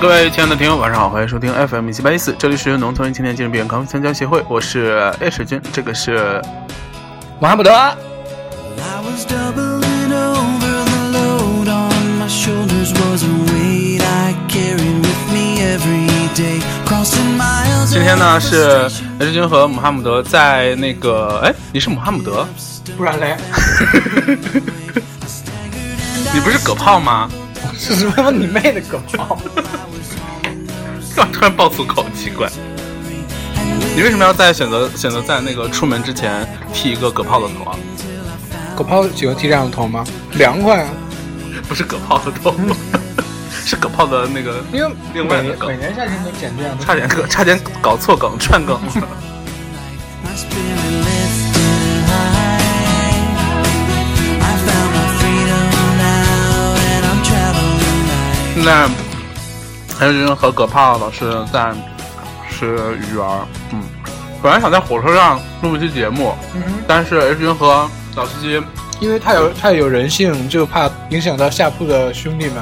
各位亲爱的听友，晚上好，欢迎收听 FM 一七八一四，这里是农村青年精神病康复参加协会，我是 H 君，这个是穆罕默德。I was doubling over the load on my shoulders was a weight I carried with me every day, crossing miles. 今天呢是 H 君和穆罕默德在那个，哎，你是穆罕默德？不然嘞，你不是葛炮吗？是什么你妹的狗炮？干嘛突然爆粗口？奇怪。你为什么要在选择选择在那个出门之前剃一个葛炮的头啊？狗炮喜欢剃这样的头吗？凉快啊！不是葛炮的头，是葛炮的那个，因为另外的每每年夏天都剪这样的。差点搞差点搞错梗串梗。My 现在 H 君和葛胖老师在吃鱼圆儿，嗯，本来想在火车上录一期节目，嗯，但是 H 君和老司机因为太有太有人性，就怕影响到下铺的兄弟们。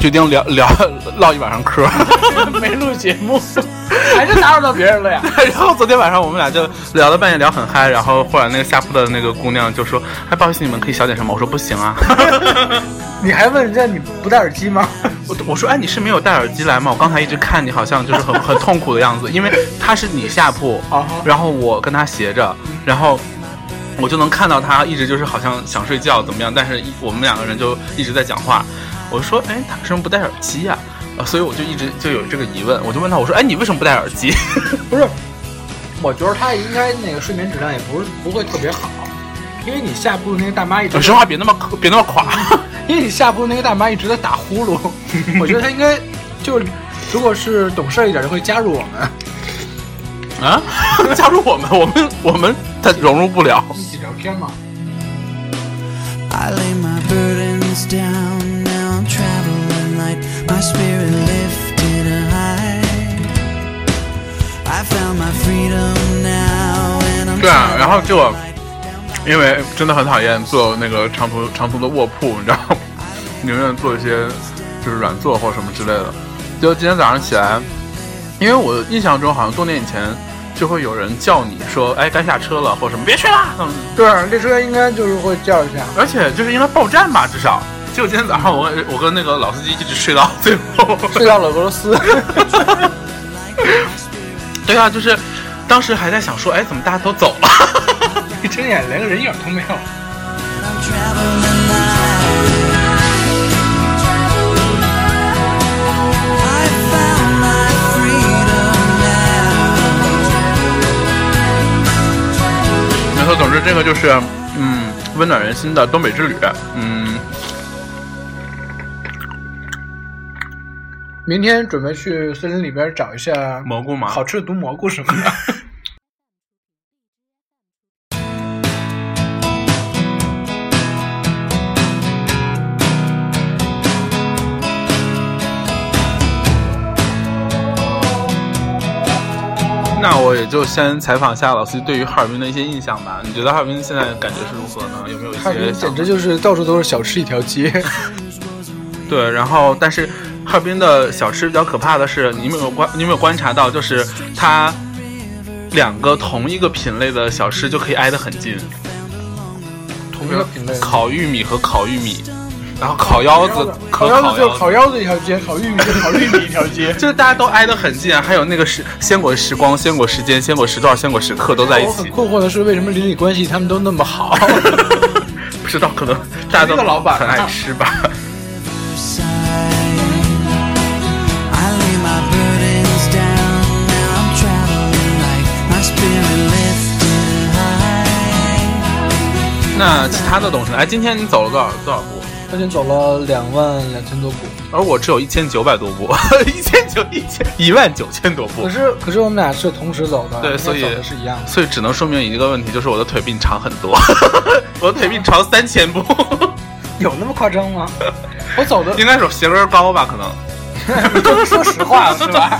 决定聊聊 唠一晚上嗑。没录节目，还是打扰到别人了呀？然后昨天晚上我们俩就聊到半夜，聊很嗨。然后后来那个下铺的那个姑娘就说：“哎，不好意思，你们可以小点声吗？”我说：“不行啊。你还问人家你不戴耳机吗？我”我说：“哎，你是没有戴耳机来吗？我刚才一直看你好像就是很很痛苦的样子，因为他是你下铺，然后我跟他斜着，然后我就能看到他一直就是好像想睡觉怎么样，但是一我们两个人就一直在讲话。我说：“哎，他为什么不戴耳机呀、啊？”所以我就一直就有这个疑问，我就问他：“我说，哎，你为什么不戴耳机？” 不是，我觉得他应该那个睡眠质量也不是不会特别好，因为你下铺的那个大妈一直有实话别那么别那么垮。因为你下铺那个大妈一直在打呼噜，我觉得他应该就如果是懂事儿一点，就会加入我们啊，加入我们，我们我们他融入不了。一起聊天嘛。I lay my burdens down, now I'm traveling light. My spirit lifted high. I found my freedom now, and I'm 对啊，然后就.因为真的很讨厌坐那个长途长途的卧铺，你知道吗，宁愿做一些就是软座或什么之类的。就今天早上起来，因为我印象中好像多年以前就会有人叫你说，哎，该下车了或什么，别去了。嗯，对，列车应该就是会叫一下。而且就是应该报站吧，至少。结果今天早上我我跟那个老司机一直睡到最后，睡到了俄罗斯，对啊，就是当时还在想说，哎，怎么大家都走了？一睁眼连个人影都没有。没错，总之这个就是嗯温暖人心的东北之旅，嗯，明天准备去森林里边找一下蘑菇吗，好吃的毒蘑菇什么的。那我也就先采访一下老司机对于哈尔滨的一些印象吧。你觉得哈尔滨现在感觉是如何呢？有没有一哈尔滨些简直就是到处都是小吃一条街。对？然后，但是哈尔滨的小吃比较可怕的是，你有没有观你有没有观察到，就是它两个同一个品类的小吃就可以挨得很近，同一个品类。烤玉米和烤玉米，然后烤腰子烤腰子就烤烤腰子一条街，烤玉米就烤玉米一条街。就是大家都挨得很近啊，还有那个时鲜果时光、鲜果时间、鲜果时段、鲜果时刻都在一我很起。困惑的是，为什么邻里关系他们都那么好？不知道，可能大家都很爱吃吧。那其他的董事呢？哎，今天你走了多少多少步？他已经走了两万两千多步，而我只有一千九百多步，一千九一千一万九千多步可，是可是我们俩是同时走的，对所以走的是一样的。所以只能说明一个问题，就是我的腿比你长很多，我的腿比你长三千步，有那么夸张吗？我走的应该是鞋跟高吧？可能。说实话是吧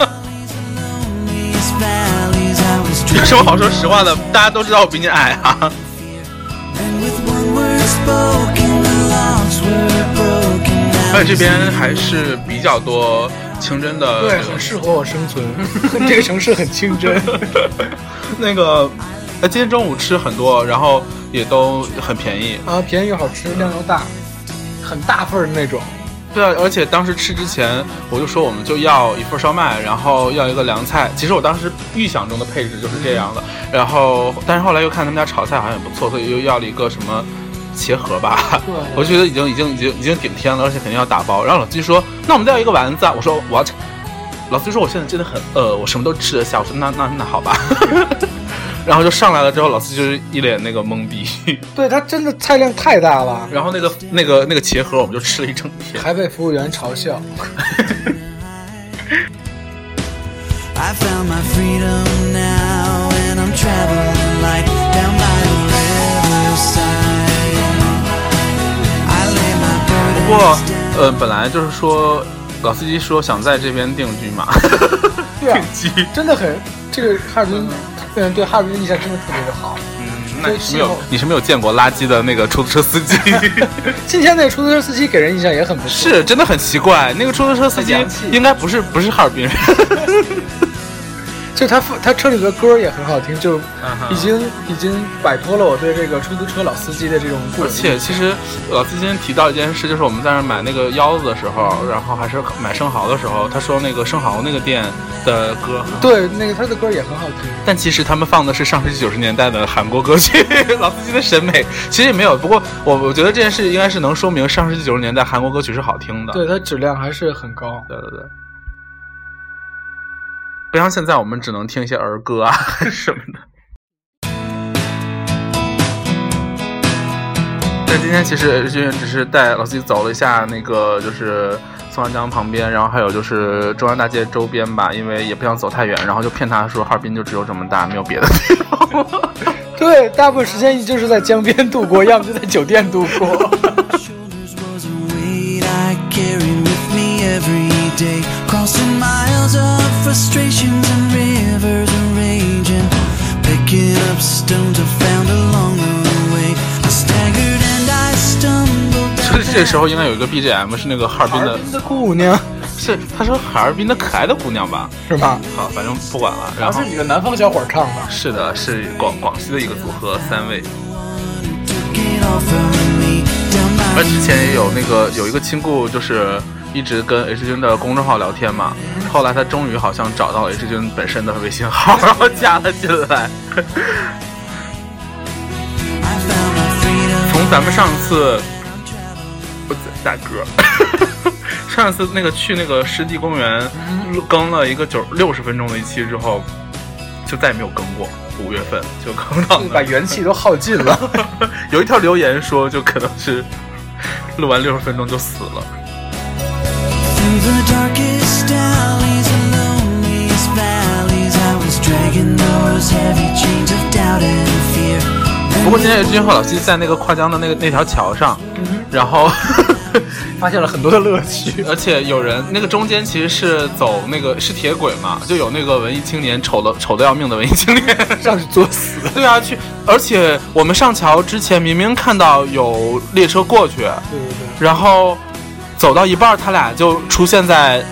有什么好说实话的？大家都知道我比你矮啊。而且这边还是比较多清真的对，很适合我生存。这个城市很清真。那个，呃，今天中午吃很多，然后也都很便宜。啊，便宜又好吃，量又大，很大份儿的那种。对啊，而且当时吃之前我就说我们就要一份烧麦，然后要一个凉菜。其实我当时预想中的配置就是这样的，然后但是后来又看他们家炒菜好像也不错，所以又要了一个什么茄盒吧。对 我觉得已经已经已经已经顶天了，而且肯定要打包。然后老司机说：“那我们再要一个丸子啊。”我说：“What？” 老司机说：“我现在真的很饿，我什么都吃得下。”我说：“那那那好吧。”然后就上来了之后，老司机就是一脸那个懵逼。对，他真的菜量太大了，然后那个那个那个茄盒我们就吃了一整天。还被服务员嘲笑。I found my freedom now, and I'm traveling 过呃，本来就是说，老司机说想在这边定居嘛，对啊，定居。真的很，这个哈尔滨，嗯，对哈尔滨的印象真的特别的好。嗯，那你是没有你是没有见过垃圾的那个出租车司机，今天那个出租车司机给人印象也很不错。是真的很奇怪。那个出租车司机应该不是不是哈尔滨人，就他他车里的歌也很好听，就已经已经摆脱了我对这个出租车老司机的这种而且其实老司机今天提到一件事，就是我们在那儿买那个腰子的时候，然后还是买生蚝的时候，他说那个生蚝那个店的歌对那个他的歌也很好听。但其实他们放的是上世纪九十年代的韩国歌曲，老司机的审美其实也没有。不过我我觉得这件事应该是能说明上世纪九十年代韩国歌曲是好听的。对，它质量还是很高。对对对，不像现在我们只能听一些儿歌啊 什么的。但今天其实日军只是带老司机走了一下那个就是松花江旁边，然后还有就是中央大街周边吧，因为也不想走太远，然后就骗他说哈尔滨就只有这么大，没有别的地方。对，大部分时间就是在江边度过，要么就在酒店度过。every. Crossing miles of frustrations and rivers of rage and picking up stones I found along the way. I staggered and I stumbled 这个时候应该有一个 BGM 是那个哈尔滨的，的姑娘是他说哈尔滨的可爱的姑娘吧？是吧？好，反正不管了。然后是几个南方小伙唱的。是的，是广广西的一个组合，三位。而之前也有那个有一个亲故，就是一直跟 H 君的公众号聊天嘛。后来他终于好像找到了 H 君本身的微信号，然后加了进来。从咱们上次，我大哥，上次那个去那个湿地公园更了一个九六十分钟的一期之后，就再也没有更过。五月份就更到把元气都耗尽了。有一条留言说，就可能是录完六十分钟就死了。不过今天君和老七在那个跨江的那个那条桥上，然后 发现了很多的乐趣。而且有人那个中间其实是走那个是铁轨嘛，就有那个文艺青年丑的丑的要命的文艺青年。上去作死。对啊，去，而且我们上桥之前明明看到有列车过去，对对对，然后走到一半儿，他俩就出现在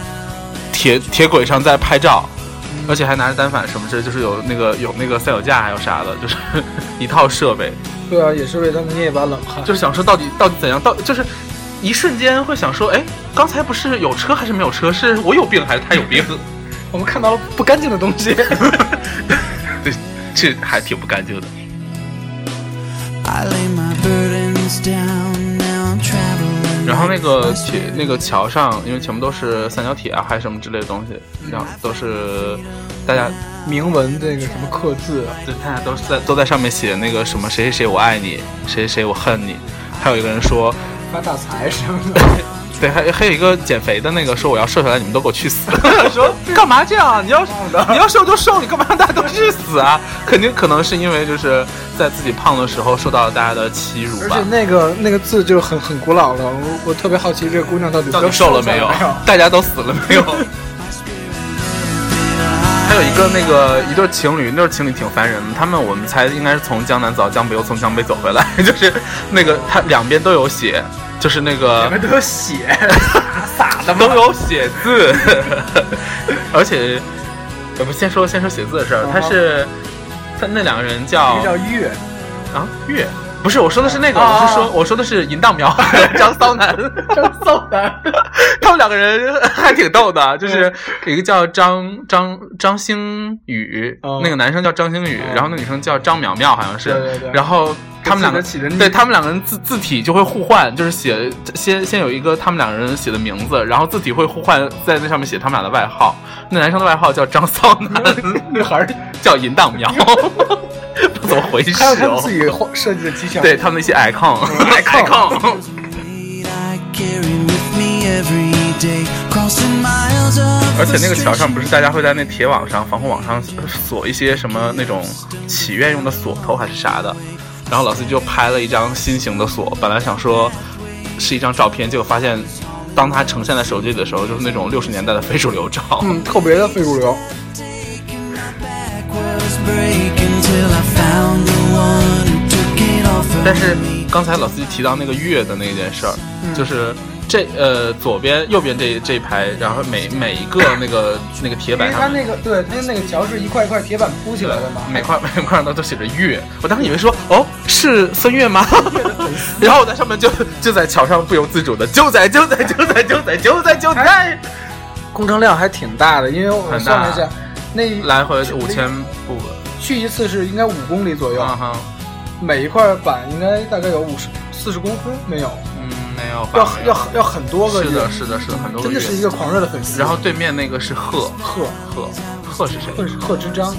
铁铁轨上在拍照，而且还拿着单反什么之类，就是有那个有那个赛友架还有啥的，就是一套设备，对啊，也是为他们捏一把冷汗。就是想说到底到底怎样，到就是一瞬间会想说，哎，刚才不是有车还是没有车？是我有病还是他有病？我们看到了不干净的东西。对，这还挺不干净的。I lay my burdens down. 然后那个铁那个桥上，因为全部都是三角铁啊，还是什么之类的东西，然后都是大家铭文那个什么刻字，对，大家都是在都在上面写那个什么谁谁谁我爱你，谁谁谁我恨你。还有一个人说，发大财什么的。对，还还有一个减肥的那个说我要瘦下来，你们都给我去死。说 干嘛这样？你要你要瘦就瘦，你干嘛让大家都去死啊？肯定可能是因为就是在自己胖的时候受到了大家的欺辱吧而且。那个那个字就很很古老了，我我特别好奇这个姑娘到底到底瘦了没有？？大家都死了没有？还有一个那个一对情侣，那对情侣挺烦人的。他们我们猜应该是从江南走到江北，又从江北走回来，就是那个他两边都有写，就是那个里面都有血，洒的都有写字，而且，呃不，先说先说写字的事儿，他是他那两个人叫叫月，啊月。不是，我说的是那个，啊我是说，我说的是淫荡苗 张骚男，张骚男，他们两个人还挺逗的，就是一个叫张张张星宇，嗯那个男生叫张星宇，嗯然后那女生叫张苗苗，好像是，对对对。然后他们两个对他们两个人字字体就会互换，就是写先先有一个他们两个人写的名字，然后字体会互换，在那上面写他们俩的外号。那男生的外号叫张骚男，女孩叫淫荡苗，不怎么回事还有他们哦自。己设计的机枪，对他们的一些 icon icon icon，I carry with me every day, crossing miles of 而且那个桥上不是大家会在那铁网上、防护网上锁一些什么那种祈愿用的锁头还是啥的，然后老司机就拍了一张新型的锁，本来想说是一张照片，结果发现当它呈现在手机里的时候，就是那种六十年代的非主流照。嗯，特别的非主流。但是.刚才老司机提到那个月的那件事儿，就是这呃左边、右边这这一排，然后每每一个那个那个铁板上面。它那个对它那个桥是一块一块铁板铺起来的嘛，每块 每块上都都写着月，我当时以为说哦是孙月吗？然后我在上面就就在桥上不由自主的就在就在就在就在就在就在。工程量还挺大的，因为我很大。算了一下，那来回五千步，去一次是应该五公里左右，每一块板应该大概有五十四十公分没有，嗯没有吧，要要要很多个月是的，是的，是的，很多个月真的是一个狂热的粉丝。然后对面那个是贺。贺。贺贺是谁？贺贺知章，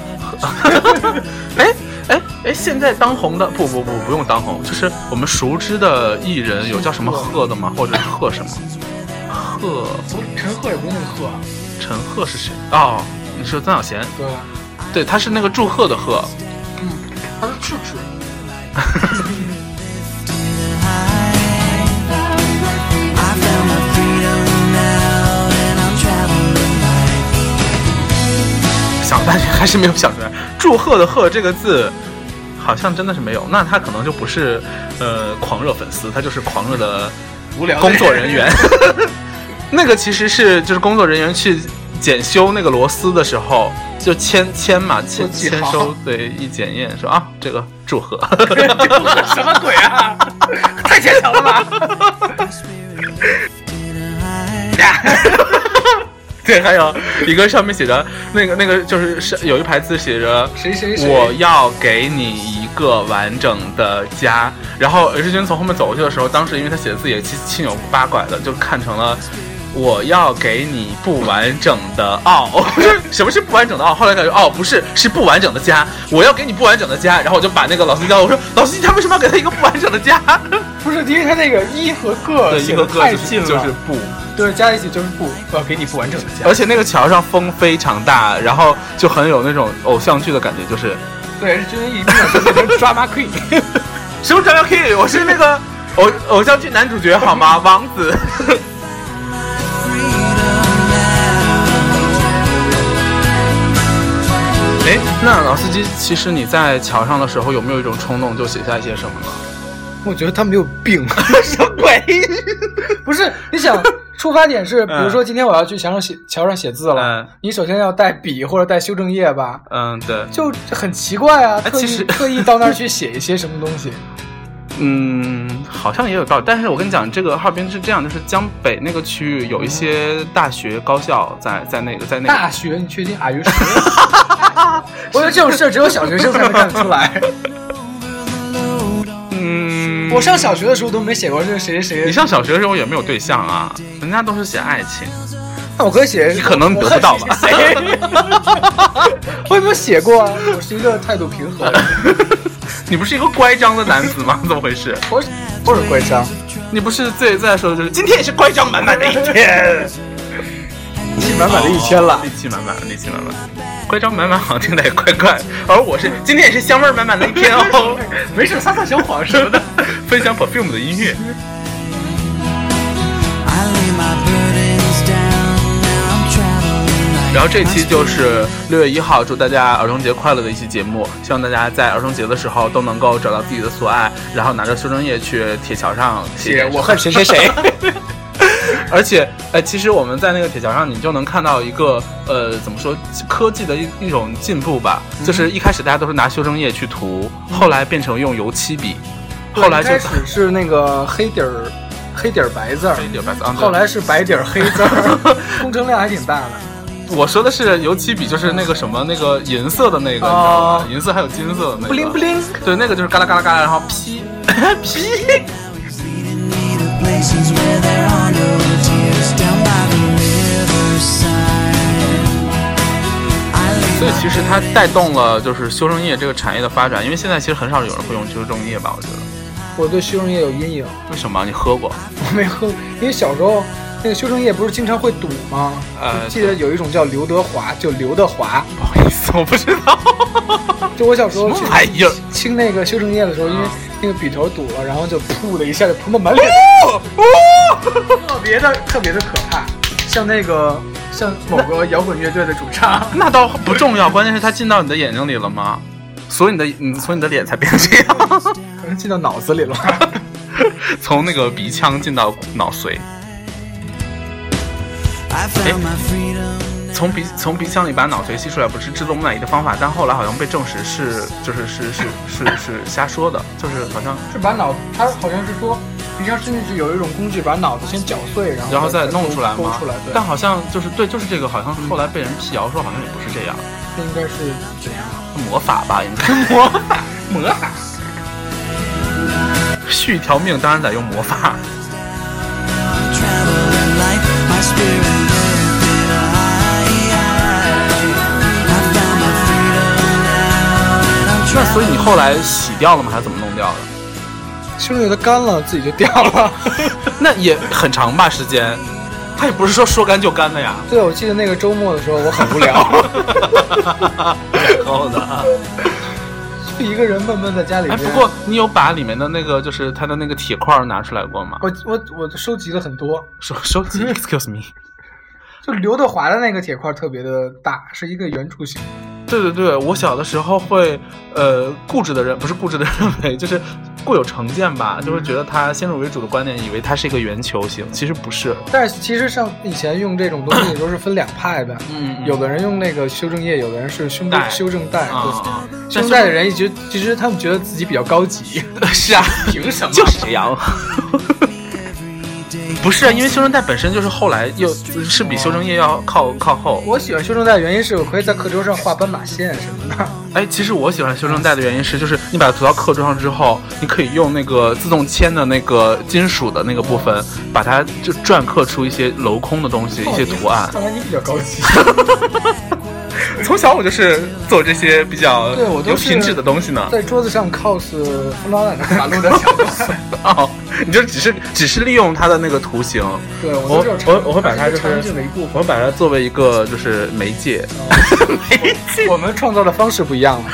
哎哎哎，现在当红的不不不不用当红，就是我们熟知的艺人有叫什么贺。的吗？或者是贺什么？贺。陈赫也不是那个贺，陈赫是谁？哦，你说曾小贤？对，对，他是那个祝贺的贺。嗯，他是赤赤。想半天还是没有想出来。祝贺的贺这个字，好像真的是没有。那他可能就不是呃狂热粉丝，他就是狂热的无聊工作人员。那个其实是就是工作人员去检修那个螺丝的时候，就签签嘛，签签收，对，一检验说啊，这个祝贺。什么鬼啊？太牵强了吧? 对，还有一个上面写着那个那个就是是有一排字写着谁谁谁我要给你一个完整的家。然后日军从后面走过去的时候，当时因为他写的字也七七扭八拐的，就看成了。我要给你不完整的奥，什么是不完整的奥？后来感觉哦，不是，是不完整的家。我要给你不完整的家，然后我就把那个老司机叫，我说老司机他为什么要给他一个不完整的家？不是因为他那个一和个对，一个个就太近了，就是不。对加在一起就是不，我要给你不完整的家。而且那个桥上风非常大，然后就很有那种偶像剧的感觉，就是对，是觉得一定要变成 drama queen。什么 drama king，我是那个偶偶像剧男主角好吗？王子。哎，那老司机，其实你在桥上的时候，有没有一种冲动，就写下一些什么呢？我觉得他没有病。什么鬼？不是，你想出发点是，比如嗯说今天我要去墙上写桥上写字了，嗯你首先要带笔或者带修正液吧，嗯，对，就很奇怪啊，特意特意到那儿去写一些什么东西。嗯，好像也有道理。但是我跟你讲，这个哈尔滨是这样，就是江北那个区域有一些大学、高校在在那个在那个大学，你确定？Are you sure？我觉得这种事儿只有小学生才能干得出来。嗯，我上小学的时候都没写过这个谁谁谁，你上小学的时候也没有对象啊，人家都是写爱情。那我可以写，你可能得不到吧 我有没有写过啊？我是一个态度平和的人，你不是一个乖张的男子吗？怎么回事？我不是乖张，你不是最最爱说的就是今天也是乖张满满的一天，气满满的一天了。力气满满，力气满满，乖张满满好像听起来也怪怪。而我是今天也是香味满满的一天哦，没事，撒撒小谎什么的。分享 perfume 的音乐。然后这期就是六月一号，祝大家儿童节快乐的一期节目。希望大家在儿童节的时候都能够找到自己的所爱，然后拿着修正液去铁桥上写写我恨谁谁谁。而且，呃，其实我们在那个铁桥上，你就能看到一个，呃，怎么说，科技的一一种进步吧。就是一开始大家都是拿修正液去涂，后来变成用油漆笔，后来就一开始是那个黑底儿黑底儿白字儿，黑底儿白字啊后来是白底儿黑字儿，工程量还挺大的。我说的是油漆笔，就是那个什么那个银色的那个，你知道哦吗？银色还有金色的那个。不灵不灵，对，那个就是嘎啦嘎啦嘎啦，然后劈 劈。所以其实它带动了就是修正液这个产业的发展，因为现在其实很少有人会用修正液吧？我觉得。我对修正液有阴影，为什么？你喝过？我没喝，因为小时候那个修正液不是经常会堵吗？呃记得有一种叫刘德华，就刘德华。不好意思，我不知道。就我小时候去清那个修正液的时候，因为啊那个笔头堵了，然后就噗的一下就喷到满脸，哦特别的特别的可怕，像那个像某个摇滚乐队的主唱。那倒不重要，关键是它进到你的眼睛里了吗？所以你的，你所以你的脸才变成这样，可能进到脑子里了。从那个鼻腔进到脑髓，哎从鼻从鼻腔里把脑髓吸出来，不是制作木乃伊的方法，但后来好像被证实是就是是是是是瞎说的，就是好像是把脑，他好像是说鼻腔伸进去有一种工具，把脑子先搅碎，然后然后再弄出来吗？出来。对，但好像就是对，就是这个，好像后来被人辟谣说好像也不是这样，这应该是怎样？魔法吧，应该魔法魔法。续一条命当然得用魔法。那所以你后来洗掉了吗？还是怎么弄掉的？修正液它干了，自己就掉了。那也很长吧时间，它也不是说说干就干的呀。对，我记得那个周末的时候，我很无聊，然后的。就一个人闷闷在家里哎，不过你有把里面的那个就是它的那个铁块拿出来过吗？我我我收集了很多，收收集，excuse me。就刘德华的那个铁块特别的大，是一个圆柱形。对对对，我小的时候会，呃，固执的人不是固执的认为，就是固有成见吧，就会觉得它先入为主的观念，以为它是一个圆球形，其实不是。但是其实像以前用这种东西都是分两派的，嗯有的人用那个修正液，有的人是胸带修正带。啊对啊，修正带的人一直，其实他们觉得自己比较高级。是啊，凭什么？就是这样。不是啊，因为修正带本身就是后来又是比修正液要靠靠后。我喜欢修正带的原因是我可以在课桌上画斑马线什么的。哎，其实我喜欢修正带的原因是，就是你把它涂到课桌上之后，你可以用那个自动铅的那个金属的那个部分，把它就篆刻出一些镂空的东西，一些图案。看来你比较高级。从小我就是做这些比较有品质的东西呢。在桌子上 cos 风 draw 的马路的桥段。哦，你就只是只是利用它的那个图形，对，我我我我会把它就是场景的一部分。我会把它作为一个就是媒介。我们创造的方式不一样了。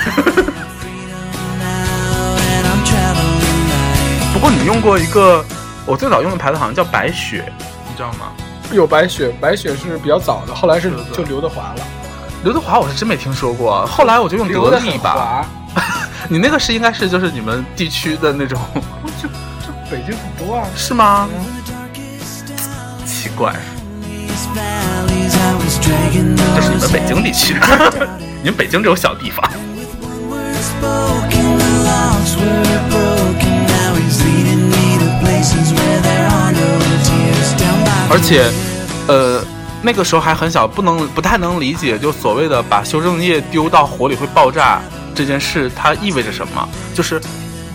不过你用过一个，我最早用的牌子好像叫白雪，你知道吗？有白雪，白雪是比较早的，后来是就刘德华了。刘德华我是真没听说过，后来我就用刘的很得力吧。你那个是应该是就是你们地区的那种，就就北京很多啊。是吗？奇怪这是你们北京地区的，你们北京这种小地方。而且，呃，那个时候还很小，不能不太能理解，就所谓的把修正液丢到火里会爆炸这件事，它意味着什么？就是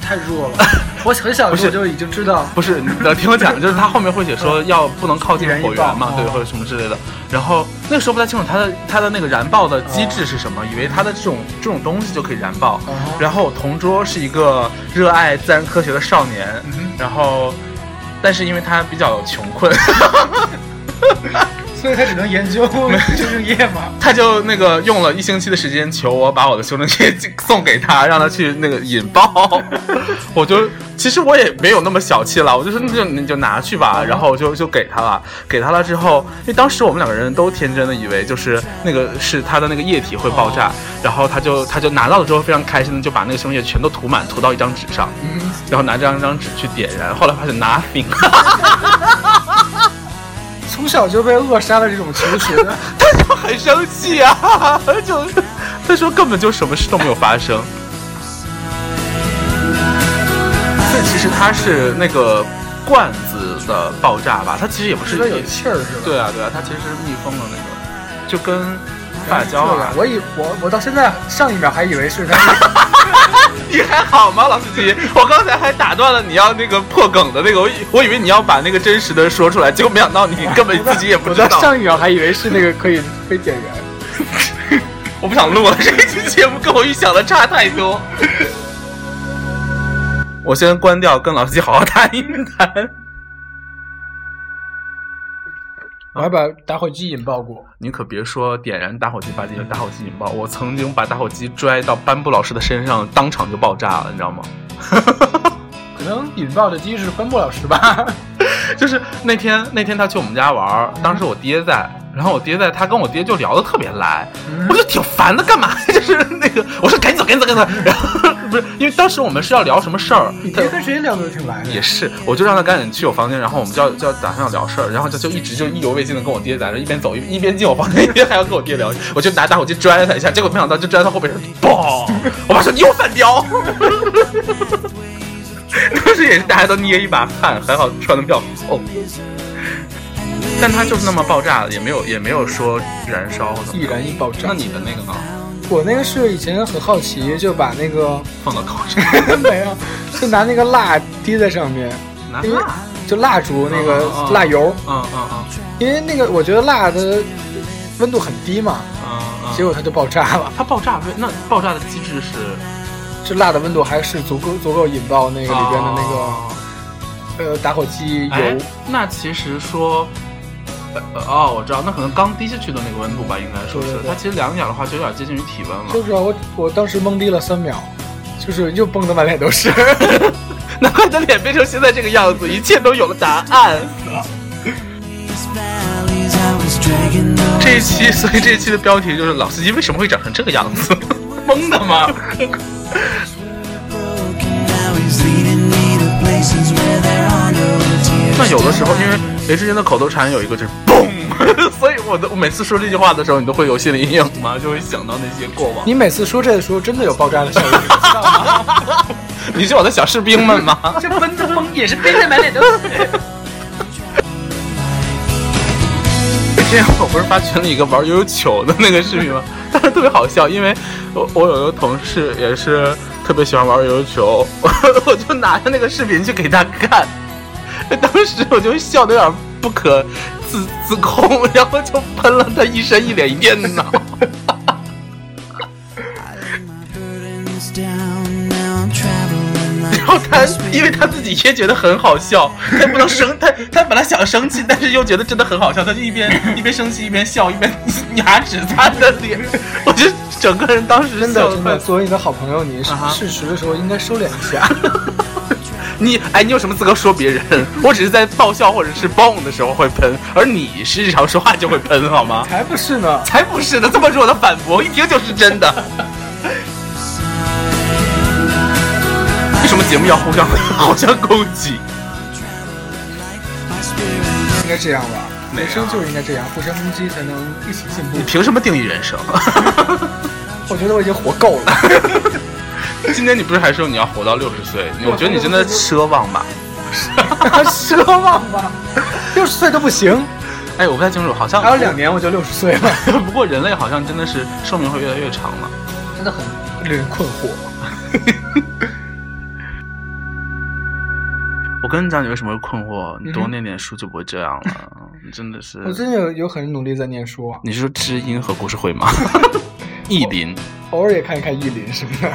太弱了。我很小的时候就已经知道，不是，你听我讲，就是他后面会写说要不能靠近火源嘛，对，哦或者什么之类的。然后那个时候不太清楚它的它的那个燃爆的机制是什么，以为它的这种这种东西就可以燃爆。然后我同桌是一个热爱自然科学的少年，然后但是因为他比较穷困，所以他只能研究修正液嘛。他就那个用了一星期的时间求我把我的修正液送给他，让他去那个引爆。我就其实我也没有那么小气了，我就说那就你就拿去吧，然后我就就给他了。给他了之后，因为当时我们两个人都天真的以为就是那个是他的那个液体会爆炸，然后他就他就拿到了之后非常开心的就把那个修正液全都涂满，涂到一张纸上，然后拿这张张纸去点燃，后来发现 nothing。从小就被扼杀的这种情绪。他就很生气啊，就他说根本就什么事都没有发生。这其实它是那个罐子的爆炸吧？它其实也不是有气儿是吧？对啊对啊，它其实是密封的那个，就跟发胶啊对。我以我我到现在上一秒还以为是他你还好吗，老司机？我刚才还打断了你要那个破梗的那个，我以我以为你要把那个真实的说出来，结果没想到你根本自己也不知道。上一秒还以为是那个可以可以点燃。我不想录了，这一期节目跟我预想的差太多。我先关掉，跟老司机好好谈一谈。我还把打火机引爆过，你可别说点燃打火机把这个打火机引爆，我曾经把打火机拽到班布老师的身上，当场就爆炸了，你知道吗？可能引爆的机是班布老师吧？就是那天那天他去我们家玩儿，当时我爹在，然后我爹在，他跟我爹就聊得特别来，我就挺烦的，干嘛？就是那个，我说赶紧走，赶紧走，赶紧走。然后不是因为当时我们是要聊什么事儿，你爹跟谁聊得挺来的？也是，我就让他赶紧去我房间，然后我们就要就要打算要聊事儿，然后就就一直就意犹未尽的跟我爹在这一边走一一边进我房间，一边还要跟我爹聊，我就拿打火机拽了他一下，结果没想到就拽到他后背上，嘣！我爸说你又反标。当时也是大家都捏一把汗，还好穿的比较厚，但它就是那么爆炸了，也没有也没有说燃烧的。易燃易爆炸。那你的那个呢？我那个是以前很好奇，就把那个放到口上，没有，就拿那个蜡滴在上面，拿蜡？就蜡烛那个嗯蜡油，嗯嗯嗯因为那个我觉得蜡的温度很低嘛，嗯嗯。结果它就爆炸了。它爆炸，那爆炸的机制是这蜡的温度还是足够足够引爆那个里边的那哦个呃打火机哎油。，那其实说，哦，我知道，那可能刚滴下去的那个温度吧，应该说是对对对它其实凉一点的话，就有点接近于体温了。就是啊我我当时懵逼了三秒，就是又崩的满脸都是。难怪你的脸变成现在这个样子，一切都有了答案。这一期，所以这一期的标题就是老司机为什么会长成这个样子？懵的吗？那有的时候，因为雷之间的口头禅有一个就是嘣，所以我的我每次说这句话的时候，你都会有心理阴影吗？就会想到那些过往。你每次说这的时候，真的有爆炸的效果，你知道吗？你是我的小士兵们吗？这崩的崩也是崩的满脸都是。那天我不是发群里一个玩悠悠球的那个视频吗？当时特别好笑，因为我我有一个同事也是特别喜欢玩悠悠球，我 我就拿着那个视频去给他看，当时我就笑得有点不可自自控，然后就喷了他一身一脸一电脑。然后他，因为他自己也觉得很好笑，他不能生，他他本来想生气，但是又觉得真的很好笑，他就一边 一边生气一边笑，一边牙齿擦着脸，我就整个人当时真的真的，作为你的好朋友，你啊哈适时的时候应该收敛一下。你哎，你有什么资格说别人？我只是在爆笑或者是蹦的时候会喷，而你是日常说话就会喷，好吗？才不是呢！才不是呢！这么弱的反驳，一听就是真的。为什么节目要互相互相攻击？应该这样吧，人生就是应该这样，互相攻击才能一起进步你。凭什么定义人生？我觉得我已经活够了。今年你不是还说你要活到六十岁？我觉得你真的奢望吧。奢望吧，六十岁都不行，哎，我不太清楚，好像还有两。年我就六十岁了，不过人类好像真的是寿命会越来越长了。真的很令人困惑。我跟你讲，你为什么会困惑？你多念念点书就不会这样了。你真的是。我最近有有很努力在念书啊，你是说知音和故事会吗？意林。偶尔也看一看意林是不是。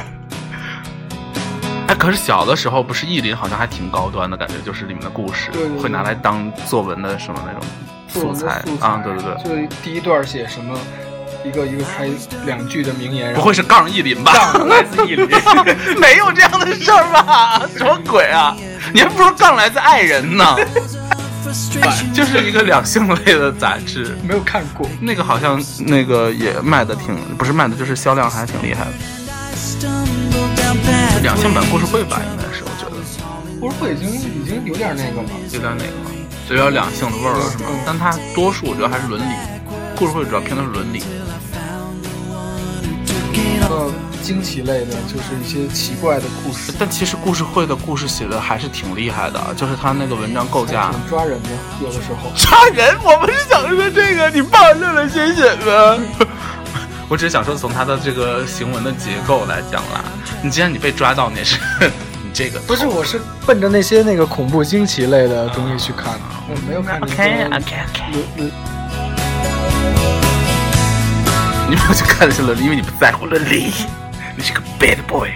哎，可是小的时候不是意林好像还挺高端的感觉，就是里面的故事对对对会拿来当作文的什么那种素材素材啊，对对对，就第一段写什么，一个一个开两句的名言，不会是杠一林吧？杠来自意林 没有这样的事儿吧？什么鬼啊？你还不如杠来自爱人呢.就是一个两性类的杂志，没有看过。那个好像那个也卖的挺，不是卖的，就是销量还挺厉害的。两性版故事会吧，应该是我觉得故事会已经已经有点那个了，有点那个了。就有点两性的味儿了，是吗嗯？但它多数我觉得还是伦理，故事会主要偏的是伦理。呃，惊奇类的，就是一些奇怪的故事，但其实故事会的故事写的还是挺厉害的，就是他那个文章构架。挺抓人的，有的时候。抓人，我不是想说这个，你爸乐了些什么？我只是想说，从他的这个行文的结构来讲啦，你既然你被抓到，那是你这个不是，我是奔着那些那个恐怖惊奇类的东西去看的，我没有看那 OK 些 OK OK，你不就看的是伦理，因为你不在乎伦理，你是个 bad boy。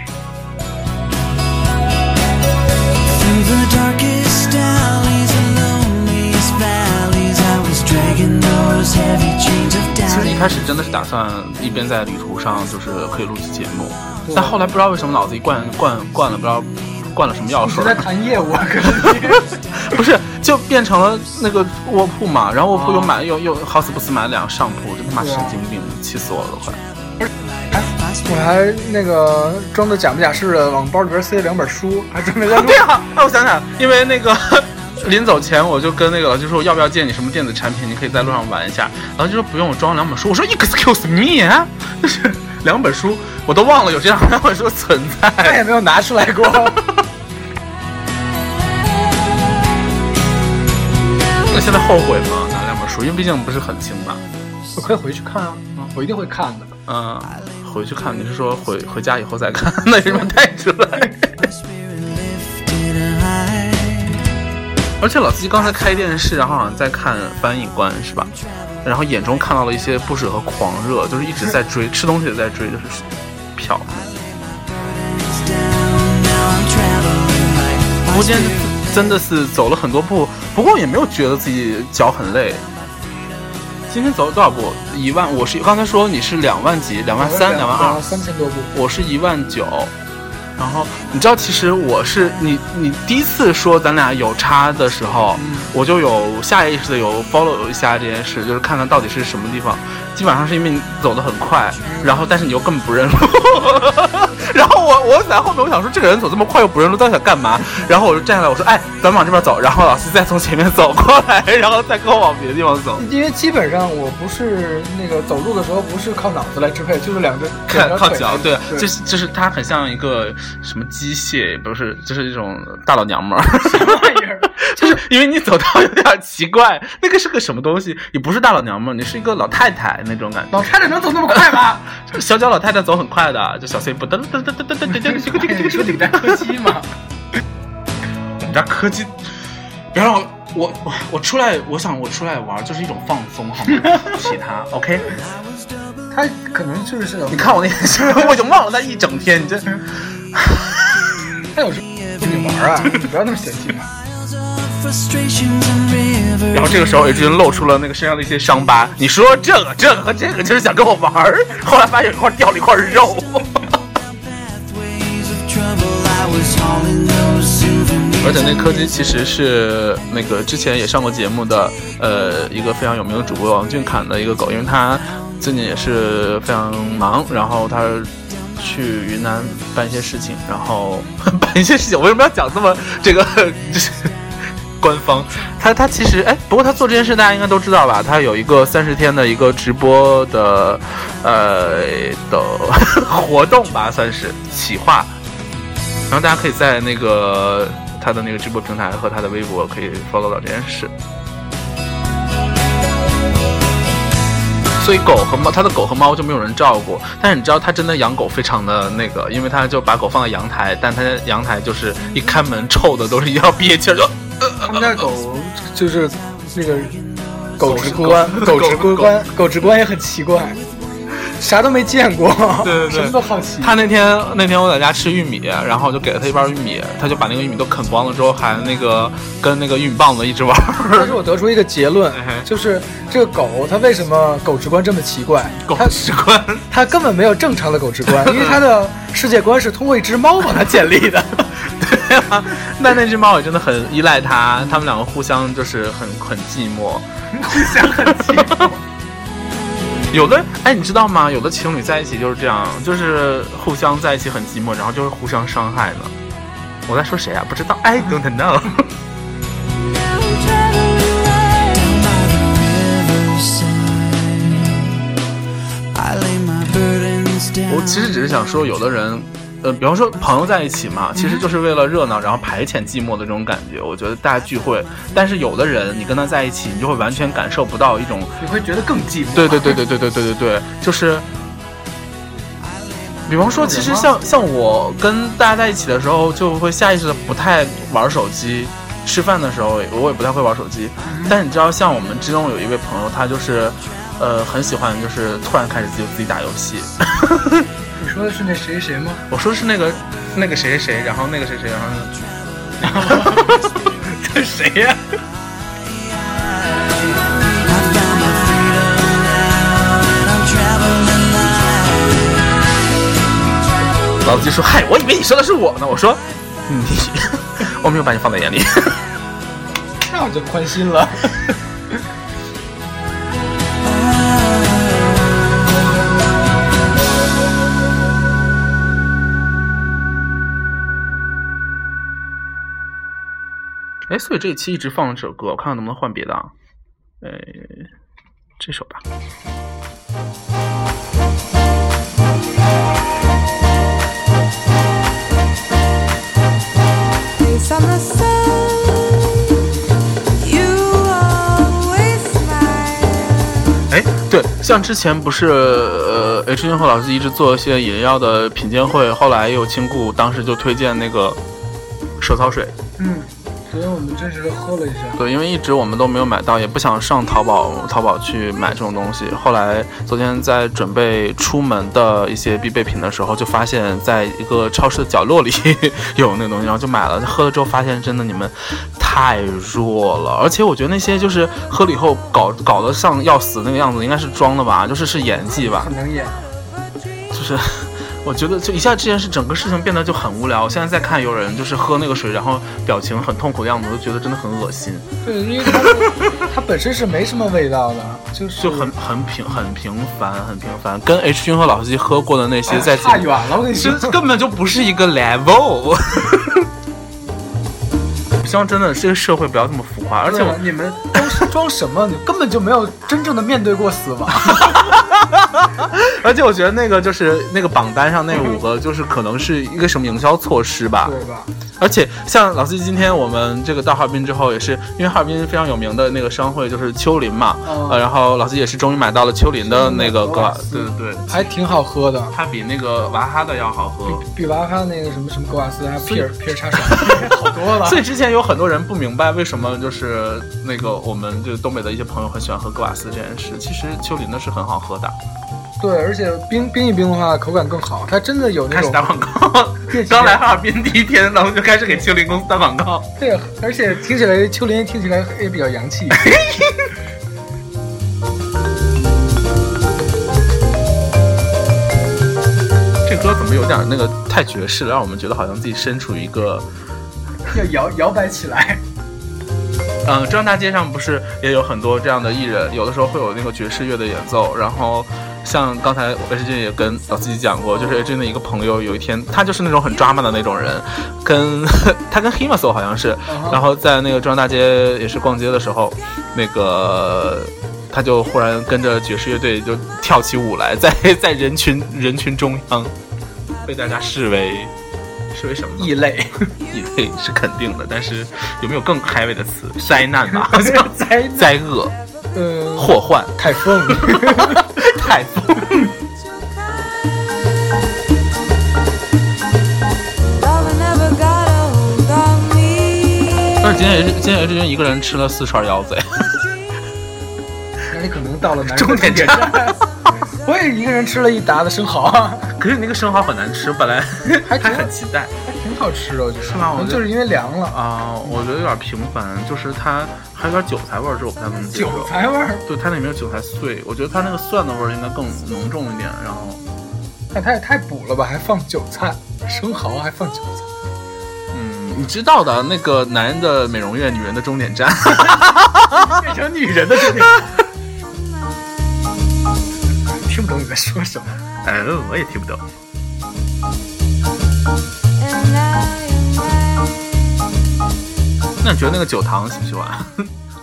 其实一开始真的是打算一边在旅途上，就是可以录制节目，但后来不知道为什么脑子一灌灌灌了，不知道灌了什么药水。在谈业务，可能。不是就变成了那个卧铺嘛，然后卧铺又买又又好死不死买了两个上铺，真他妈神经病，气死我了都快。我还那个装的假模假式的往包里边塞了两本书，还准备在录对。啊，哎，我想想，因为那个 临走前我就跟那个老师说，要不要借你什么电子产品，你可以在路上玩一下。然后就说不用，我装了两本书。我说 Excuse me，啊就是 两本书，我都忘了有这样两本书存在。再也没有拿出来过。现在后悔吗？拿两本书，因为毕竟不是很轻嘛。我可以回去看啊，我一定会看的。嗯，回去看，你是说回回家以后再看？那为什么带出来. 而且老司机刚才开电视，然后好像在看翻译官是吧？然后眼中看到了一些不舍和狂热，就是一直在追，吃东西也在追，就是瞟。It's down, now I'm traveling light. 不 My 真的是走了很多步，不过也没有觉得自己脚很累。今天走了多少步？一万，我是刚才说你是两万几，两万三，两万二，三千多步。我是一万九。然后你知道，其实我是你你第一次说咱俩有差的时候，我就有下意识的有 follow 一下这件事，就是看看到底是什么地方。基本上是因为你走得很快，然后但是你又根本不认路。然后我我在后面，我想说这个人走这么快又不认路，到底想干嘛？然后我就站下来，我说哎，咱们往这边走。然后老师再从前面走过来，然后再跟我往别的地方走。因为基本上我不是那个走路的时候不是靠脑子来支配，就是两只看靠脚，对，对，就是就是他很像一个什么机械，也不是，就是一种大老娘们儿。什么玩意儿？就是因为你走道有点奇怪，那个是个什么东西？你不是大老娘们儿，你是一个老太太那种感觉。老太太能走那么快吗？小脚老太太走很快的，就小碎步噔噔噔噔噔噔噔噔，这个这个这个这个你们家柯基吗？我们家柯基，别让我我我我出来，我想我出来玩就是一种放松，好吗？其他 OK？他可能就是你看我那眼神，我已经忘了他一整天，你这。他有时候跟你玩啊，你不要那么嫌弃嘛。然后这个时候，也就露出了那个身上的一些伤疤。你说这个、这个和这个，就是想跟我玩儿，后来发现有一块掉了一块肉。而且那柯基其实是那个之前也上过节目的，呃，一个非常有名的主播王俊侃的一个狗，因为他最近也是非常忙，然后他去云南办一些事情，然后办一些事情。为什么要讲这么这个就是官方？他他其实哎，不过他做这件事大家应该都知道吧？他有一个三十天的一个直播的呃的 活动吧，算是企划。然后大家可以在那个他的那个直播平台和他的微博可以 follow 到这件事。所以狗和猫，他的狗和猫就没有人照顾。但是你知道，他真的养狗非常的那个，因为他就把狗放在阳台，但他阳台就是一开门臭的都是要憋气儿，就 他们家狗就是那个狗直狗观，狗狗直观，狗直观也很奇怪，啥都没见过，对对对什么都好奇。他那天那天我在家吃玉米，然后我就给了他一包玉米，他就把那个玉米都啃光了之后，还那个跟那个玉米棒子一直玩儿。但是我得出一个结论就是这个狗它为什么狗直观这么奇怪？狗它直观，它根本没有正常的狗直观，因为它的世界观是通过一只猫把它建立的。对啊，但那只猫也真的很依赖它，他们两个互相就是很很寂寞。互相很寂寞。有的哎，你知道吗？有的情侣在一起就是这样，就是互相在一起很寂寞，然后就会互相伤害的。我在说谁啊？不知道，I don't know。我其实只是想说，有的人呃，比方说朋友在一起嘛，其实就是为了热闹，然后排遣寂寞的这种感觉。我觉得大家聚会，但是有的人你跟他在一起，你就会完全感受不到一种，你会觉得更寂寞。对对对对对对对对对，就是。比方说，其实像像我跟大家在一起的时候，就会下意识的不太玩手机。吃饭的时候，我也不太会玩手机。但是你知道，像我们之中有一位朋友，他就是，呃，很喜欢，就是突然开始就自己打游戏。你说的是那谁谁吗？我说的是那个那个谁谁谁，然后那个谁谁，然后 这谁呀.老子就说：“嗨，我以为你说的是我呢。”我说：“你，我没有把你放在眼里。那我就宽心了。哎，所以这一期一直放这首歌，我看看能不能换别的啊。呃，这首吧。哎，对，像之前不是呃，H 君和老师一直做一些饮料的品鉴会，后来又亲故当时就推荐那个手草水。嗯，昨天我们真实的喝了一下，对，因为一直我们都没有买到，也不想上淘宝淘宝去买这种东西。后来昨天在准备出门的一些必备品的时候，就发现在一个超市的角落里 有那个东西，然后就买了。喝了之后发现真的你们太弱了，而且我觉得那些就是喝了以后搞搞得像要死那个样子，应该是装的吧，就是是演技吧可，能演。就是。我觉得就一下这件事，整个事情变得就很无聊。我现在在看有人就是喝那个水，然后表情很痛苦的样子，我就觉得真的很恶心。对，因为它是它本身是没什么味道的，就是就很很平很平凡，很平凡，跟 H 君和老司机喝过的那些在差远了。我跟你说这，根本就不是一个 level。希望真的这个社会不要这么浮夸，而且我你们装装什么？你根本就没有真正的面对过死亡。而且我觉得那个就是那个榜单上那五个，就是可能是一个什么营销措施吧。对吧？而且像老司机今天我们这个到哈尔滨之后，也是因为哈尔滨非常有名的那个商会就是秋林嘛，哦呃，然后老司机也是终于买到了秋林的那个丘陵的格瓦斯对对对，还挺好喝的，它比那个娃哈的要好喝。比娃哈那个什么什么格瓦斯还皮尔皮尔茶水 好多了。所以之前有很多人不明白为什么就是那个我们就是东北的一些朋友很喜欢喝格瓦斯这件事。其实秋林的是很好喝的。对，而且冰冰一冰的话，口感更好。它真的有那种开始打广告，刚来哈尔滨第一天，然后就开始给秋林公司打广告。对，而且听起来秋林听起来也比较洋气。这歌怎么有点那个太爵士了，让我们觉得好像自己身处一个要摇摇摆起来。嗯，中央大街上不是也有很多这样的艺人，有的时候会有那个爵士乐的演奏，然后像刚才 H 君也跟老司机讲过，就是 H 君的一个朋友，有一天他就是那种很抓马的那种人，跟 他跟 Himaso 好像是，然后在那个中央大街也是逛街的时候，那个他就忽然跟着爵士乐队就跳起舞来，在在人群人群中央。被大家视为视为什么？异类，异类是肯定的，但是有没有更开胃的词？灾难吧，好像灾难。灾厄、呃，祸患、台风。i 丰 但是今天也是今天也是因为一个人吃了四串腰子。那你可能到了终点站。我也一个人吃了一打的生蚝啊，可是你那个生蚝很难吃，本来 还挺 还很期待还挺好吃的，我觉得。是吗我就是因为凉了。啊、我觉得有点平凡，就是它还有点韭菜味儿，这我不太能接受。韭菜味儿，对，它那里面有韭菜碎，我觉得它那个蒜的味儿应该更浓重一点，然后。那它也太补了吧，还放韭菜，生蚝还放韭菜。嗯，你知道的，那个男人的美容院，女人的终点站。变成女人的终点。听不懂你在说什么。哎，我也听不懂。那你觉得那个酒糖喜不喜欢？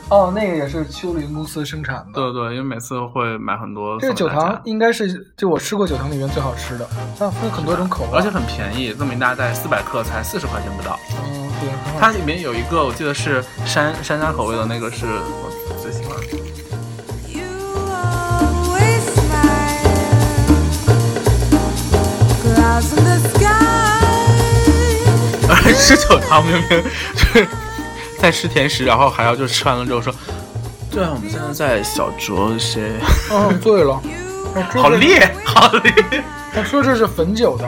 哦，那个也是丘陵公司生产的。对对，因为每次会买很多。这个酒糖，应该是就我吃过酒糖里面最好吃的，它分很多种口味，而且很便宜，这么一大袋四百克才四十块钱不到。嗯，对，它里面有一个我记得是山山楂口味的那个是而 吃酒糖明明就是在吃甜食，然后还要就吃完了之后说，对啊，我们现在在小酌些，嗯，对了，好烈，好烈。他说这是汾酒的，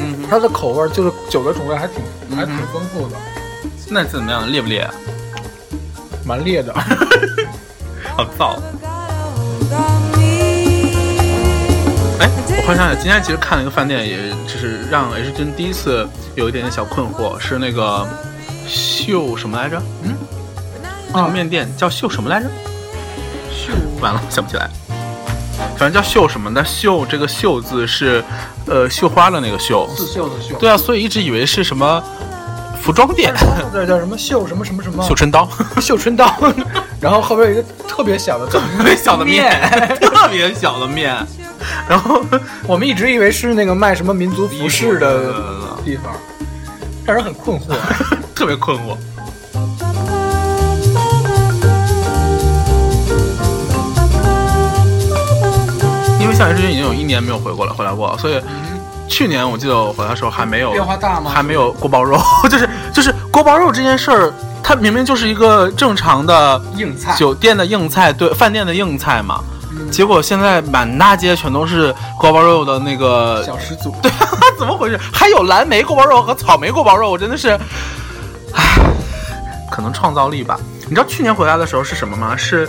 嗯，它的口味就是酒的种类还挺还挺丰富的，那怎么样？烈不烈？蛮烈的。好燥。哎，我忽然想起来，今天其实看了一个饭店，也就是让 H 君第一次有一点点小困惑，是那个秀什么来着？嗯，那个面店叫秀什么来着？秀完了想不起来，反正叫秀什么的。秀这个秀字是呃绣花的那个绣。刺绣的绣，对啊，所以一直以为是什么服装店，对，叫什么绣什么什么什么绣春刀，绣春刀，然后后边有一个特别小的字，特别小的面，特别小的面，然后我们一直以为是那个卖什么民族服饰的地方，让人很困惑。特别困惑。因为像 H 君已经有一年没有回过来回来过，所以去年我记得我回来的时候还没有变化大吗还没有锅包肉，就是就是锅包肉这件事儿，它明明就是一个正常的硬菜酒店的硬菜，对，饭店的硬菜嘛。嗯结果现在满大街全都是锅包肉的那个小始祖，对，怎么回事？还有蓝莓锅包肉和草莓锅包肉，我真的是，唉，可能创造力吧。你知道去年回来的时候是什么吗？是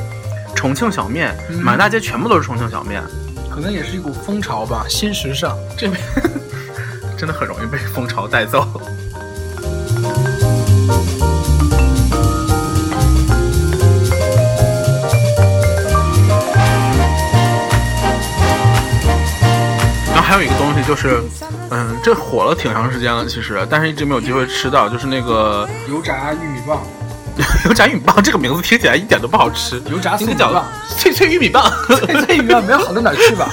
重庆小面，嗯满大街全部都是重庆小面，可能也是一股风潮吧，新时尚。这边 真的很容易被风潮带走。西就是，嗯，这火了挺长时间了，其实，但是一直没有机会吃到，就是那个油炸玉米棒，油炸玉米棒，这个名字听起来一点都不好吃。油炸应该叫粟米棒，脆脆玉米棒，脆脆玉米棒没有好到哪儿去吧？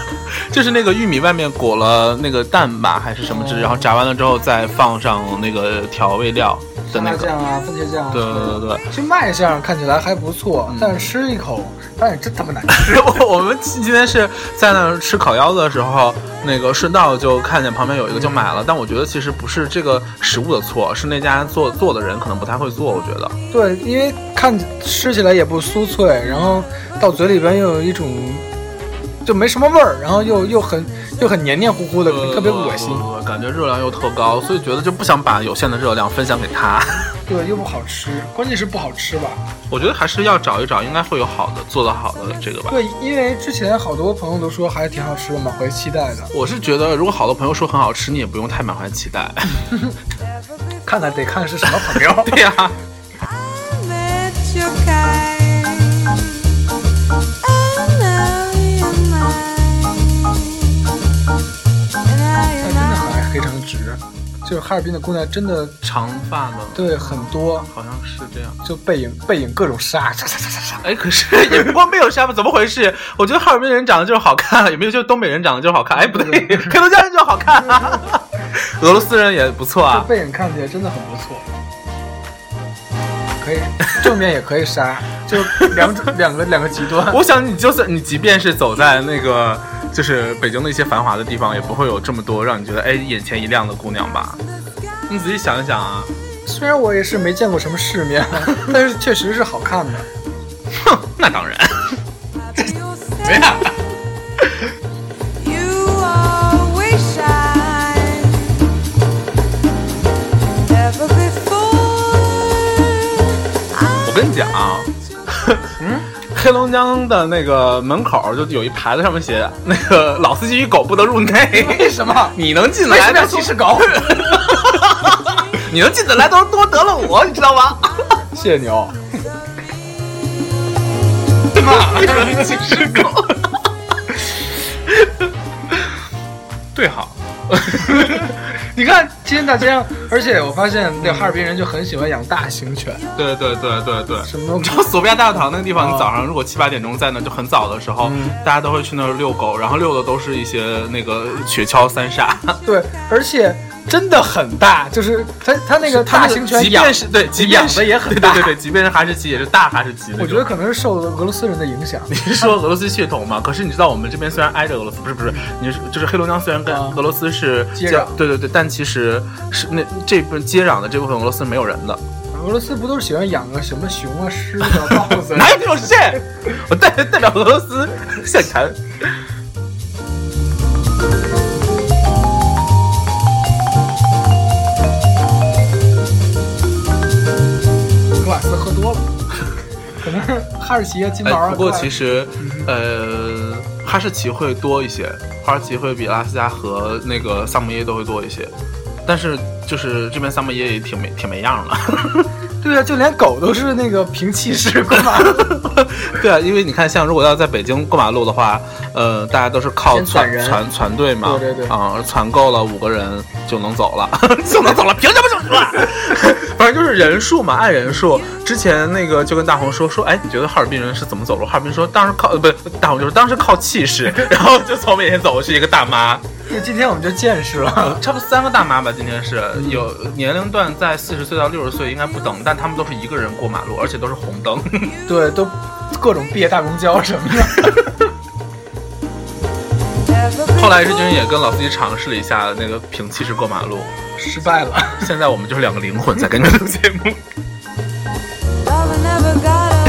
就是那个玉米外面裹了那个蛋吧，还是什么汁，哦然后炸完了之后再放上那个调味料的沙那个。酱啊，番茄酱啊。对对对对。其实卖相看起来还不错，嗯但是吃一口，但是真他妈难吃。我我们今天是在那吃烤腰子的时候，那个顺道就看见旁边有一个就买了，但我觉得其实不是这个食物的错，是那家做做的人可能不太会做，我觉得。对，因为看吃起来也不酥脆，然后到嘴里边又有一种就没什么味儿，然后又又很又很黏黏糊糊的，特别恶心。呃感觉热量又特高，所以觉得就不想把有限的热量分享给他。对，又不好吃，关键是不好吃吧？我觉得还是要找一找，应该会有好的做的好的这个吧。对，因为之前好多朋友都说还挺好吃的，满怀期待的。我是觉得，如果好多朋友说很好吃，你也不用太满怀期待。看看得看是什么朋友。对呀、就是哈尔滨的姑娘真的长发吗，对很多，好像是这样。就背影背影各种杀，杀杀杀杀杀。哎，可是 也不光没有杀吧，怎么回事？我觉得哈尔滨人长得就是好看，有没有？就是东北人长得就是好看？哎，不对，黑龙江人就好看、俄罗斯人也不错啊。背影看起来真的很不错，可以正面也可以杀，就两种两个两个极端。我想你就算你即便是走在那个就是北京的一些繁华的地方，也不会有这么多让你觉得哎眼前一亮的姑娘吧？你仔细想一想啊，虽然我也是没见过什么世面，但是确实是好看的。哼，那当然。Before. 我跟你讲啊，嗯，黑龙江的那个门口就有一牌子，上面写那个老司机与狗不得入内。为什么？你能进来的歧视狗？你能进得来都多得了我，你知道吗？谢谢你哦。妈，歧视狗。对好，你看今天大街上，而且我发现那个哈尔滨人就很喜欢养大型犬，对对对对对。什么就索菲亚大教堂那个地方，哦你早上如果七八点钟在那，就很早的时候，嗯大家都会去那儿遛狗，然后遛的都是一些那个雪橇三傻。对，而且真的很大，就是它它那个大型犬即养便是对，即便养是的也很大对对对对，即便是哈士奇也是大哈士奇。我觉得可能是受俄罗斯人的影响。你是说俄罗斯血统吗？可是你知道我们这边虽然挨着俄罗斯，不是不是，你是就是黑龙江虽然跟啊俄罗斯是接壤对对对，但其实是那这部分接壤的这部分俄罗斯没有人的，俄罗斯不都是喜欢养个什么熊啊、狮子、啊、豹子啊？哪有这种事？我代代表俄罗斯向谈。可能是哈士奇啊、金毛不过其实，呃，哈士奇会多一些，哈士奇会比阿拉斯加和那个萨摩耶都会多一些，但是就是这边萨摩耶也挺没挺没样了。对啊，就连狗都是那个平气式过马路。对啊，因为你看，像如果要在北京过马路的话，呃，大家都是靠先攒人船船船队嘛，对对对啊、船够了五个人就能走了，就能走了，凭什么？反正就是人数嘛，按人数。之前那个就跟大红说说，哎，你觉得哈尔滨人是怎么走路？哈尔滨说当时靠呃不是大红就是当时靠气势，然后就从我面前走过去一个大妈，那今天我们就见识了。差不多三个大妈吧，今天是有年龄段在四十岁到六十岁应该不等，但他们都是一个人过马路，而且都是红灯。对，都各种别大公交什么的。后来志军也跟老司机尝试了一下那个凭气势过马路，失败了。现在我们就是两个灵魂在跟着录节目。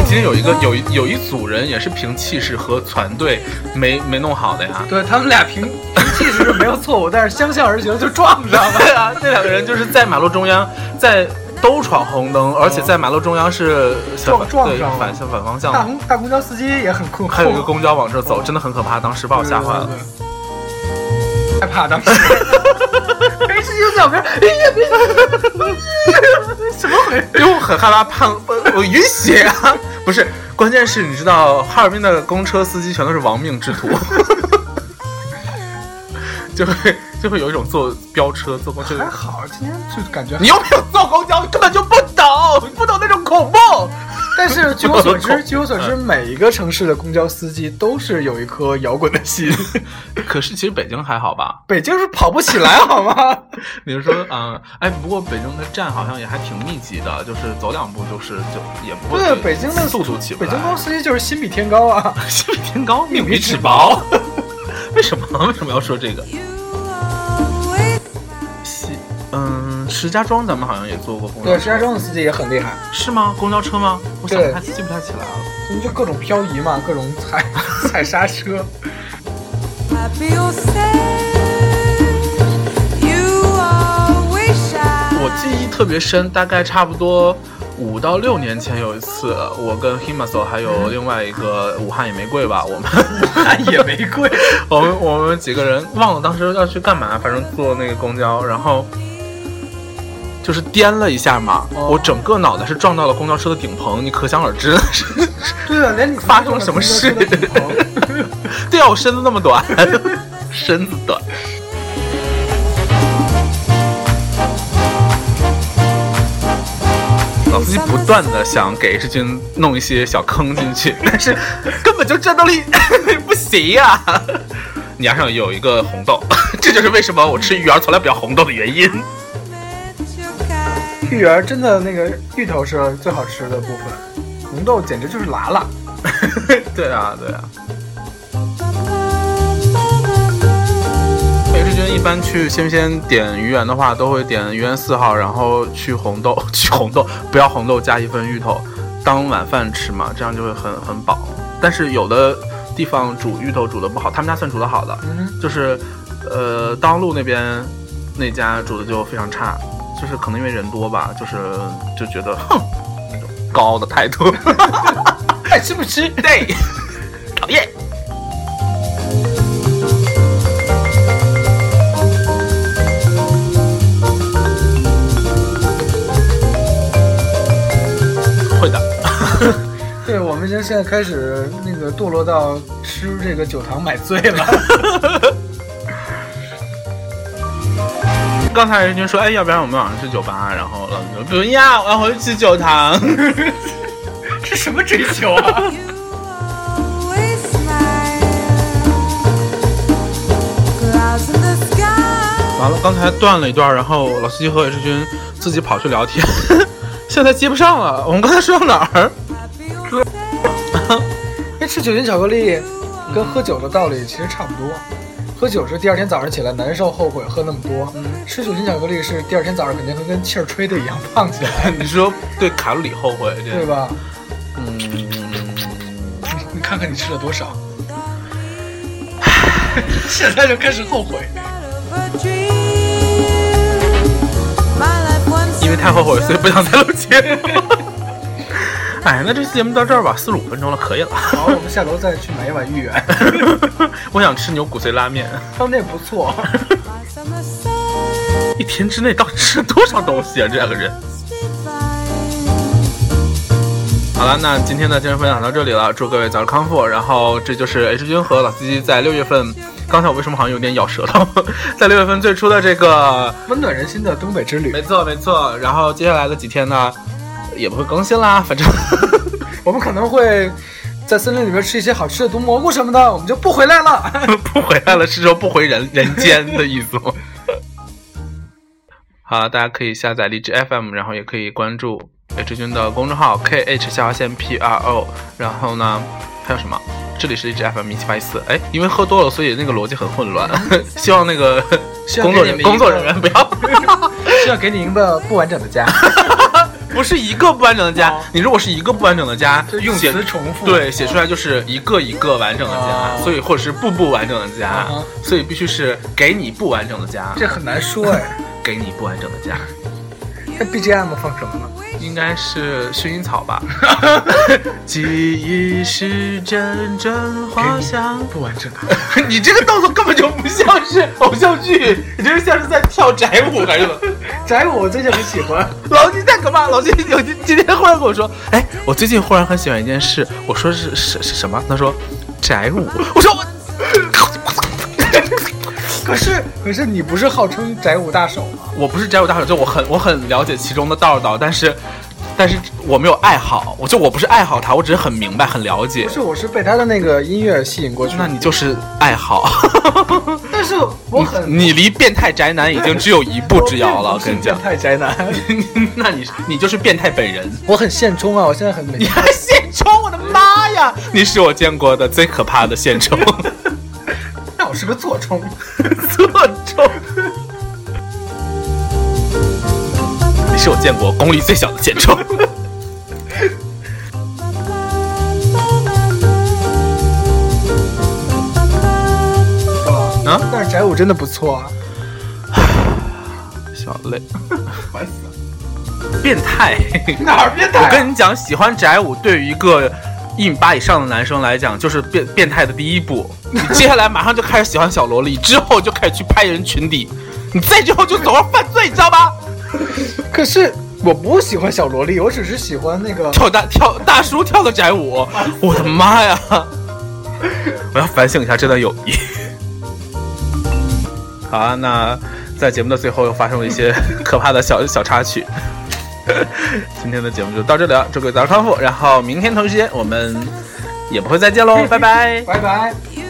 今天有一个有一有一组人也是凭气势和团队没没弄好的呀。对他们俩凭凭气势是没有错误，但是相向而行就撞上了。对啊，那两个人就是在马路中央，在都闯红灯，而且在马路中央是撞撞上反向反方向，大公大公交司机也很困惑，还有一个公交往这走，真的很可怕，当时把我吓坏了。对。对对害怕当时，没事就脚边，哎呀，别什么回事？因为我很害怕胖，我我晕血啊！不是，关键是你知道，哈尔滨的公车司机全都是亡命之徒，就会就会有一种坐飙车、坐公车的还。好，今天就感觉你又没有坐公交，你根本就不懂，你不懂那种恐怖。但是据我所知，据我所知，每一个城市的公交司机都是有一颗摇滚的心。可是其实北京还好吧？北京是跑不起来好吗？你是说，嗯，哎，不过北京的站好像也还挺密集的，就是走两步就是就也不会对，北京的速度起不来。北京公交司机就是心比天高啊。心比天高，命比纸薄。为什么？为什么要说这个嗯，石家庄咱们好像也坐过公交对，车，石家庄的司机也很厉害，是吗？公交车吗？我想对不太记不太起来了。他们就各种漂移嘛，各种踩 踩刹车。我记忆特别深，大概差不多五到六年前有一次，我跟 Himaso 还有另外一个武汉野玫瑰吧，我们武汉野玫瑰，我们我们几个人忘了当时要去干嘛，反正坐那个公交，然后就是颠了一下嘛，哦我整个脑袋是撞到了公交车的顶棚，你可想而知 对啊，连你发生了什么事对啊，我身子那么短，身子短。老司机不断的想给 H 君弄一些小坑进去，但是根本就战斗力不行呀、你牙上有一个红豆，这就是为什么我吃鱼儿从来不要红豆的原因。芋圆真的那个芋头是最好吃的部分，红豆简直就是拉拉。对啊，对啊。北志军一般去鲜鲜点鱼圆的话，都会点鱼圆四号，然后去红豆，去红豆，不要红豆加一份芋头，当晚饭吃嘛，这样就会很很饱。但是有的地方煮芋头煮的不好，他们家算煮的好的，嗯，就是呃当路那边那家煮的就非常差，就是可能因为人多吧，就是就觉得哼那种高傲的态度。爱吃不吃？对，讨厌。会的，对，我们现现在开始那个堕落到吃这个酒堂买醉了。刚才人家说，哎，要不然我们晚上去酒吧，然后老子说不要，我要回去吃酒堂。这什么追求啊 完了，刚才断了一段，然后老司机和韦世军自己跑去聊天，现在接不上了。我们刚才说到哪儿？哎，吃酒精巧克力跟喝酒的道理其实差不多。喝酒是第二天早上起来难受后悔喝那么多，吃酒精巧克力是第二天早上肯定会跟气儿吹的一样胖起来，你说对卡路里后悔，对？吧？嗯，你看看你吃了多少，现在就开始后悔。因为太后悔，所以不想再录节目。哎，那这期节目到这儿吧，四十五分钟了，可以了。好，我们下楼再去买一碗芋圆，我想吃牛骨髓拉面，他们那不错。一天之内到底吃了多少东西啊？这两个人。好了，那今天的健身分享到这里了，祝各位早日康复。然后这就是 H 君和老司机在六月份，刚才我为什么好像有点咬舌头？在六月份最初的这个，温暖人心的东北之旅没，错没错。然后接下来的几天呢，也不会更新啦，反正 我们可能会在森林里面吃一些好吃的毒蘑菇什么的，我们就不回来了。不回来了，是说不回人人间的意思吗？好，大家可以下载荔枝 FM，然后也可以关注 H 君的公众号 K H 下划线 P R O，然后呢，还有什么？这里是荔枝 FM 一七八一四。哎，因为喝多了，所以那个逻辑很混乱。希望那个工作人给你们一个工作人员不要，需要给你一个不完整的家，不是一个不完整的家。你如果是一个不完整的家，就用写词重复。，对，写出来就是一个一个完整的家，哦所以或者是步步完整的家，所以必须是给你不完整的家，这很难说哎。给你不完整的家，那 BGM 放什么呢？应该是薰衣草吧。记忆是阵阵花香。不完整的。你这个动作根本就不像是偶像剧，你这个像是在跳宅舞还是什么？宅舞我最近很喜欢，老金太可怕！老金有今今天忽然跟我说，哎，我最近忽然很喜欢一件事。我说是是是什么？他说宅舞。我说我。可是可是你不是号称宅舞大手吗？我不是宅舞大手，就我很我很了解其中的道道，但是但是我没有爱好，我就我不是爱好它，我只是很明白很了解不。是，我是被他的那个音乐吸引过去。那你就是爱好，但是我很你离变态宅男已经只有一步之遥了。我跟你讲，变态宅男，那你你就是变态本人。我很现充啊！我现在很你，还现充，我的妈呀！你是我见过的最可怕的现充，那我是个座充。座充。你是我见过功力最小的现充。啊但是宅舞真的不错啊！小累，烦死了！变态。哪儿变态啊？我跟你讲，喜欢宅舞对于一个一米八以上的男生来讲，就是变变态的第一步。你接下来马上就开始喜欢小萝莉，之后就开始去拍人群底，你再之后就走上犯罪，你知道吗？可是我不喜欢小萝莉，我只是喜欢那个。跳大跳大叔跳的宅舞，我的妈呀！我要反省一下这段友谊。好啊，那在节目的最后又发生了一些可怕的小小插曲。今天的节目就到这里了，祝各位早日康复，然后明天同一时间我们也不会再见喽，拜拜。拜拜。